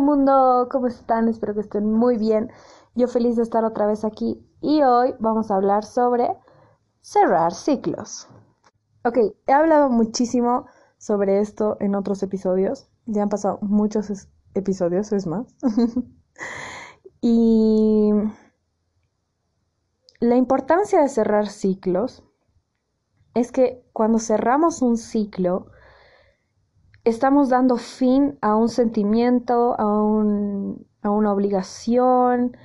mundo, ¿cómo están? Espero que estén muy bien. Yo feliz de estar otra vez aquí y hoy vamos a hablar sobre cerrar ciclos. Ok, he hablado muchísimo sobre esto en otros episodios. Ya han pasado muchos episodios, es más. y la importancia de cerrar ciclos es que cuando cerramos un ciclo, estamos dando fin a un sentimiento, a, a una obligación,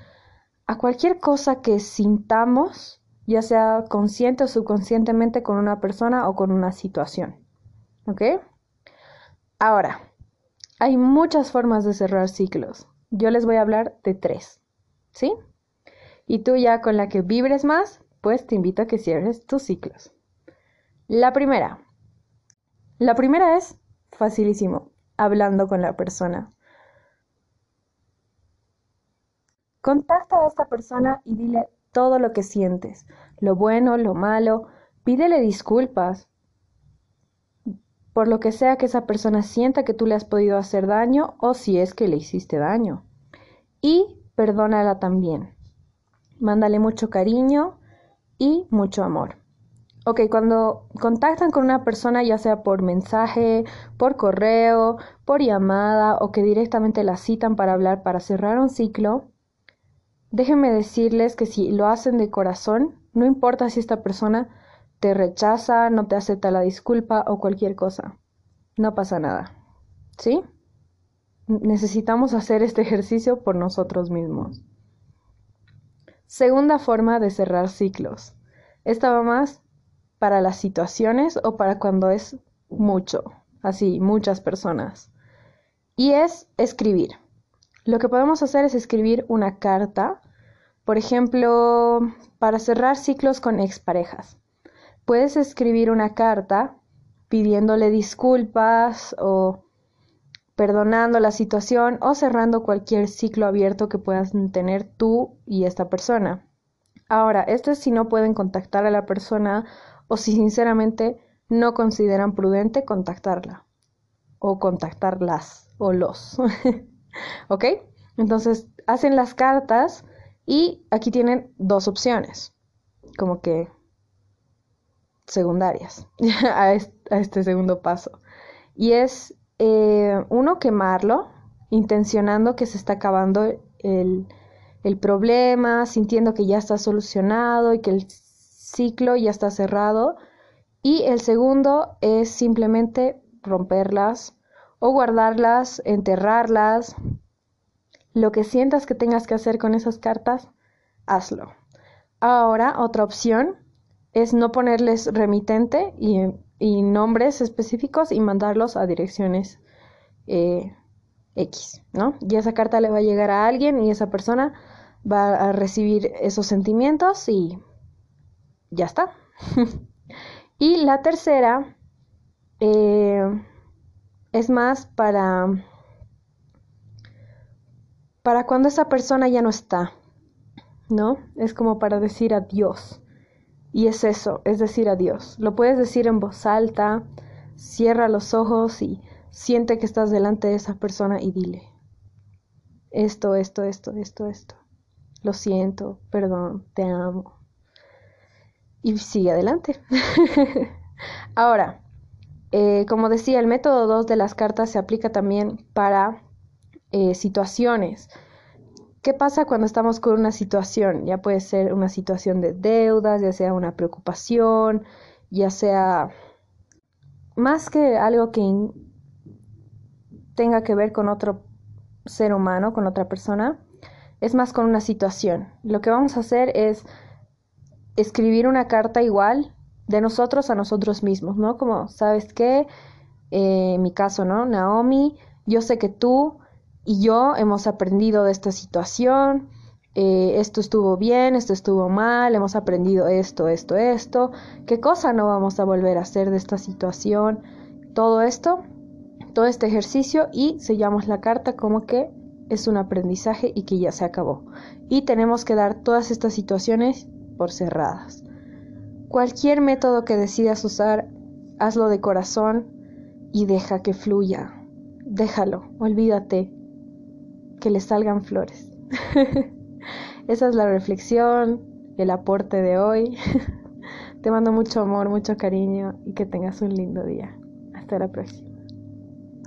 a cualquier cosa que sintamos, ya sea consciente o subconscientemente con una persona o con una situación. ¿Ok? Ahora, hay muchas formas de cerrar ciclos. Yo les voy a hablar de tres. ¿Sí? Y tú ya con la que vibres más, pues te invito a que cierres tus ciclos. La primera. La primera es facilísimo, hablando con la persona. Contacta a esta persona y dile todo lo que sientes, lo bueno, lo malo, pídele disculpas por lo que sea que esa persona sienta que tú le has podido hacer daño o si es que le hiciste daño. Y perdónala también. Mándale mucho cariño y mucho amor. Ok, cuando contactan con una persona, ya sea por mensaje, por correo, por llamada o que directamente la citan para hablar, para cerrar un ciclo, déjenme decirles que si lo hacen de corazón, no importa si esta persona te rechaza, no te acepta la disculpa o cualquier cosa, no pasa nada. ¿Sí? Necesitamos hacer este ejercicio por nosotros mismos. Segunda forma de cerrar ciclos. Esta va más para las situaciones o para cuando es mucho, así, muchas personas. Y es escribir. Lo que podemos hacer es escribir una carta, por ejemplo, para cerrar ciclos con exparejas. Puedes escribir una carta pidiéndole disculpas o perdonando la situación o cerrando cualquier ciclo abierto que puedas tener tú y esta persona. Ahora, esto es si no pueden contactar a la persona o si sinceramente no consideran prudente contactarla o contactarlas o los. ¿Ok? Entonces hacen las cartas y aquí tienen dos opciones, como que secundarias a, este, segundo paso. Y es eh, uno quemarlo, intencionando que se está acabando el, el problema, sintiendo que ya está solucionado y que el ciclo ya está cerrado. Y el segundo es simplemente romperlas o guardarlas, enterrarlas. Lo que sientas que tengas que hacer con esas cartas, hazlo. Ahora, otra opción es no ponerles remitente y, nombres específicos y mandarlos a direcciones eh, X, ¿no? Y esa carta le va a llegar a alguien y esa persona va a recibir esos sentimientos y ya está. y la tercera eh, es más para, para cuando esa persona ya no está, ¿no? Es como para decir adiós. Y es eso, es decir adiós. Lo puedes decir en voz alta, cierra los ojos y siente que estás delante de esa persona y dile esto, esto, esto, esto, esto. Lo siento, perdón, te amo y sigue adelante. Ahora, eh, como decía, el método 2 de las cartas se aplica también para eh, situaciones. ¿Qué pasa cuando estamos con una situación? Ya puede ser una situación de deudas, ya sea una preocupación, ya sea más que algo que tenga que ver con otro ser humano, con otra persona, es más con una situación. Lo que vamos a hacer es escribir una carta igual de nosotros a nosotros mismos, ¿no? Como, ¿sabes qué? Eh, en mi caso, ¿no? Naomi, yo sé que tú y yo hemos aprendido de esta situación, eh, esto estuvo bien, esto estuvo mal, hemos aprendido esto, esto, esto, qué cosa no vamos a volver a hacer de esta situación, todo esto, todo este ejercicio y sellamos la carta como que es un aprendizaje y que ya se acabó. Y tenemos que dar todas estas situaciones por cerradas. Cualquier método que decidas usar, hazlo de corazón y deja que fluya. Déjalo, olvídate. que le salgan flores. Esa es la reflexión, el aporte de hoy. Te mando mucho amor, mucho cariño y que tengas un lindo día. Hasta la próxima.